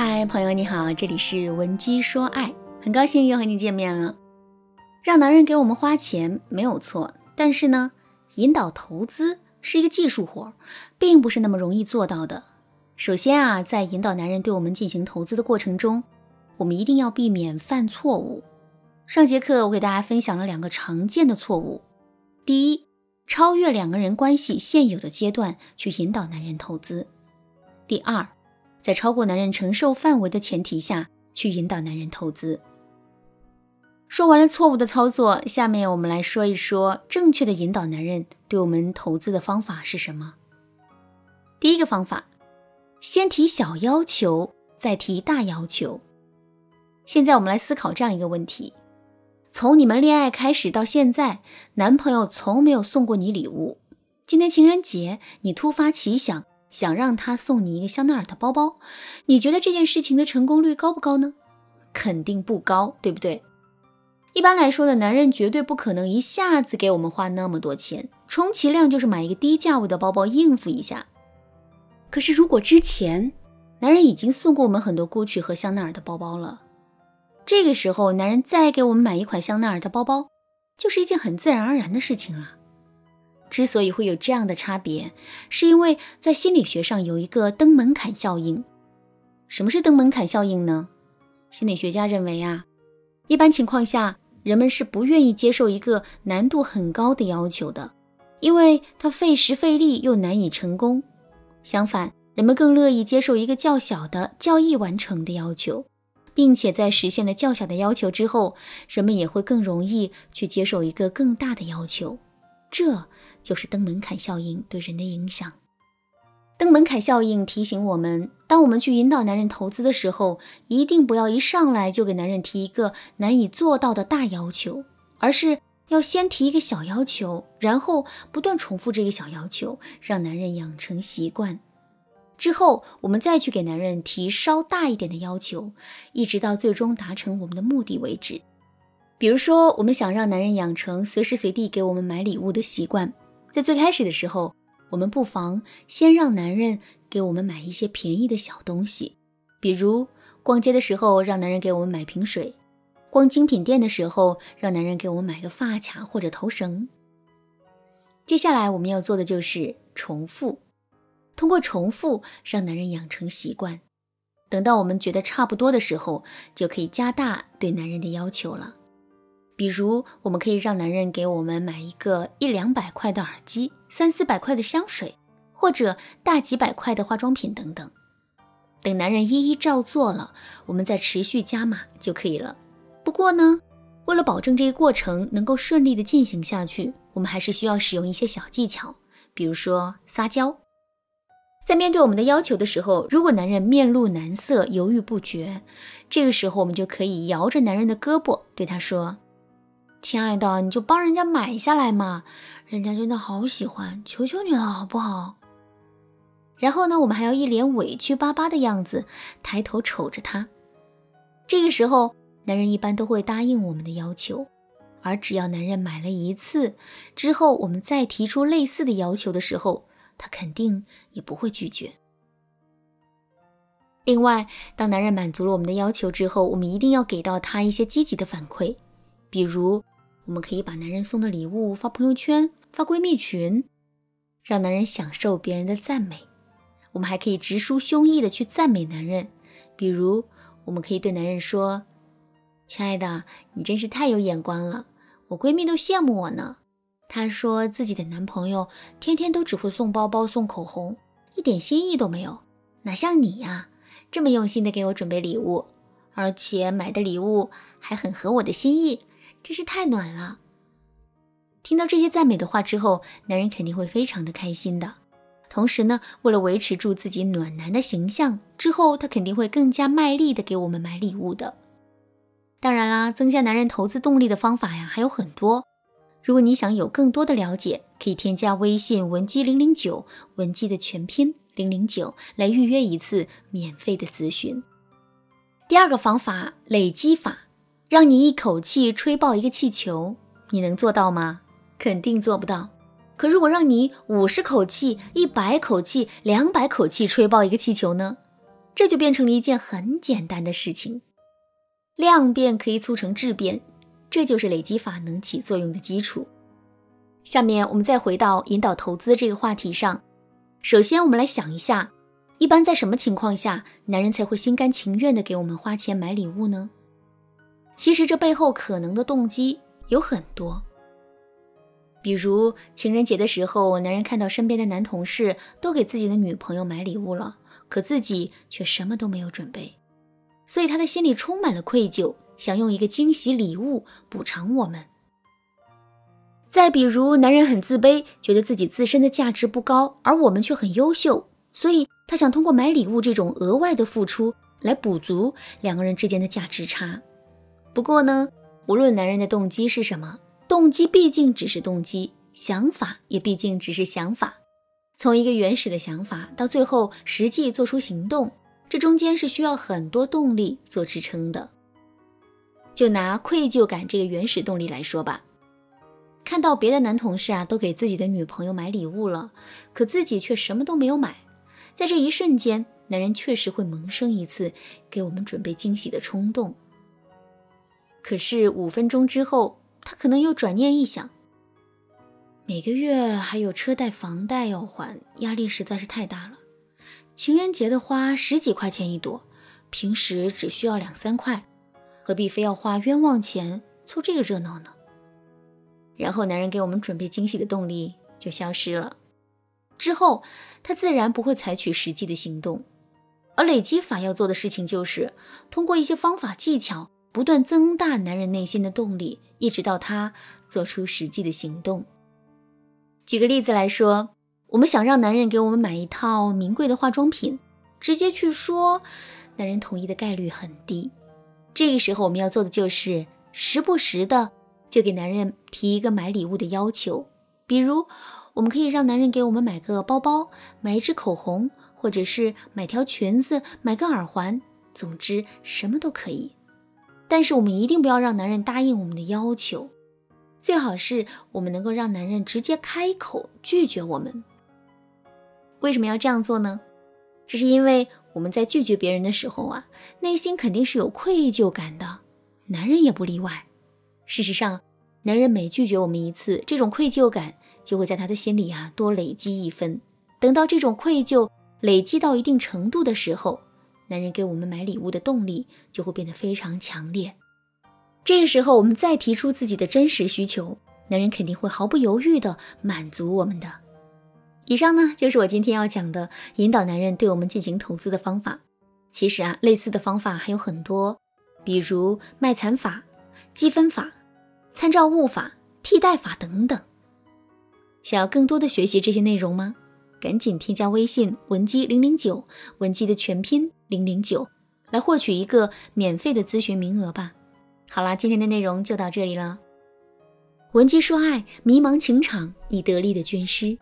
嗨，朋友你好，这里是文姬说爱，很高兴又和你见面了。让男人给我们花钱没有错，但是呢，引导投资是一个技术活，并不是那么容易做到的。首先啊，在引导男人对我们进行投资的过程中，我们一定要避免犯错误。上节课我给大家分享了两个常见的错误：第一，超越两个人关系现有的阶段去引导男人投资；第二，在超过男人承受范围的前提下去引导男人投资。说完了错误的操作，下面我们来说一说正确的引导男人对我们投资的方法是什么。第一个方法，先提小要求，再提大要求。现在我们来思考这样一个问题。从你们恋爱开始到现在，男朋友从没有送过你礼物。今天情人节，你突发奇想，想让他送你一个香奈儿的包包。你觉得这件事情的成功率高不高呢？肯定不高，对不对？一般来说的男人绝对不可能一下子给我们花那么多钱，充其量就是买一个低价位的包包应付一下。可是如果之前男人已经送过我们很多 GUCCI 和香奈儿的包包了。这个时候，男人再给我们买一款香奈儿的包包，就是一件很自然而然的事情了。之所以会有这样的差别，是因为在心理学上有一个登门槛效应。什么是登门槛效应呢？心理学家认为啊，一般情况下，人们是不愿意接受一个难度很高的要求的，因为它费时费力又难以成功。相反，人们更乐意接受一个较小的、较易完成的要求。并且在实现了较小的要求之后，人们也会更容易去接受一个更大的要求。这就是登门槛效应对人的影响。登门槛效应提醒我们，当我们去引导男人投资的时候，一定不要一上来就给男人提一个难以做到的大要求，而是要先提一个小要求，然后不断重复这个小要求，让男人养成习惯。之后，我们再去给男人提稍大一点的要求，一直到最终达成我们的目的为止。比如说，我们想让男人养成随时随地给我们买礼物的习惯，在最开始的时候，我们不妨先让男人给我们买一些便宜的小东西，比如逛街的时候让男人给我们买瓶水，逛精品店的时候让男人给我们买个发卡或者头绳。接下来我们要做的就是重复。通过重复让男人养成习惯，等到我们觉得差不多的时候，就可以加大对男人的要求了。比如，我们可以让男人给我们买一个一两百块的耳机、三四百块的香水，或者大几百块的化妆品等等。等男人一一照做了，我们再持续加码就可以了。不过呢，为了保证这个过程能够顺利的进行下去，我们还是需要使用一些小技巧，比如说撒娇。在面对我们的要求的时候，如果男人面露难色、犹豫不决，这个时候我们就可以摇着男人的胳膊，对他说：“亲爱的，你就帮人家买下来嘛，人家真的好喜欢，求求你了，好不好？”然后呢，我们还要一脸委屈巴巴的样子，抬头瞅着他。这个时候，男人一般都会答应我们的要求，而只要男人买了一次之后，我们再提出类似的要求的时候。他肯定也不会拒绝。另外，当男人满足了我们的要求之后，我们一定要给到他一些积极的反馈，比如我们可以把男人送的礼物发朋友圈、发闺蜜群，让男人享受别人的赞美。我们还可以直抒胸臆的去赞美男人，比如我们可以对男人说：“亲爱的，你真是太有眼光了，我闺蜜都羡慕我呢。”她说自己的男朋友天天都只会送包包、送口红，一点心意都没有，哪像你呀，这么用心的给我准备礼物，而且买的礼物还很合我的心意，真是太暖了。听到这些赞美的话之后，男人肯定会非常的开心的。同时呢，为了维持住自己暖男的形象，之后他肯定会更加卖力的给我们买礼物的。当然啦，增加男人投资动力的方法呀还有很多。如果你想有更多的了解，可以添加微信文姬零零九，文姬的全拼零零九来预约一次免费的咨询。第二个方法，累积法，让你一口气吹爆一个气球，你能做到吗？肯定做不到。可如果让你五十口气、一百口气、两百口气吹爆一个气球呢？这就变成了一件很简单的事情。量变可以促成质变，这就是累积法能起作用的基础。下面我们再回到引导投资这个话题上。首先，我们来想一下，一般在什么情况下，男人才会心甘情愿的给我们花钱买礼物呢？其实这背后可能的动机有很多。比如情人节的时候，男人看到身边的男同事都给自己的女朋友买礼物了，可自己却什么都没有准备。所以他的心里充满了愧疚，想用一个惊喜礼物补偿我们。再比如，男人很自卑，觉得自己自身的价值不高，而我们却很优秀，所以他想通过买礼物这种额外的付出来补足两个人之间的价值差。不过呢，无论男人的动机是什么，动机毕竟只是动机，想法也毕竟只是想法。从一个原始的想法到最后实际做出行动。这中间是需要很多动力做支撑的。就拿愧疚感这个原始动力来说吧，看到别的男同事啊都给自己的女朋友买礼物了，可自己却什么都没有买，在这一瞬间，男人确实会萌生一次给我们准备惊喜的冲动。可是五分钟之后，他可能又转念一想，每个月还有车贷、房贷要还，压力实在是太大了。情人节的花十几块钱一朵，平时只需要两三块，何必非要花冤枉钱凑这个热闹呢？然后男人给我们准备惊喜的动力就消失了，之后他自然不会采取实际的行动。而累积法要做的事情就是通过一些方法技巧，不断增大男人内心的动力，一直到他做出实际的行动。举个例子来说。我们想让男人给我们买一套名贵的化妆品，直接去说，男人同意的概率很低。这个时候我们要做的就是时不时的就给男人提一个买礼物的要求，比如我们可以让男人给我们买个包包、买一支口红，或者是买条裙子、买个耳环，总之什么都可以。但是我们一定不要让男人答应我们的要求，最好是我们能够让男人直接开口拒绝我们。为什么要这样做呢？这是因为我们在拒绝别人的时候啊，内心肯定是有愧疚感的，男人也不例外。事实上，男人每拒绝我们一次，这种愧疚感就会在他的心里啊多累积一分。等到这种愧疚累积到一定程度的时候，男人给我们买礼物的动力就会变得非常强烈。这个时候，我们再提出自己的真实需求，男人肯定会毫不犹豫地满足我们的。以上呢，就是我今天要讲的引导男人对我们进行投资的方法。其实啊，类似的方法还有很多，比如卖惨法、积分法、参照物法、替代法等等。想要更多的学习这些内容吗？赶紧添加微信文姬零零九，文姬的全拼零零九，来获取一个免费的咨询名额吧。好啦，今天的内容就到这里了。文姬说爱，迷茫情场，你得力的军师。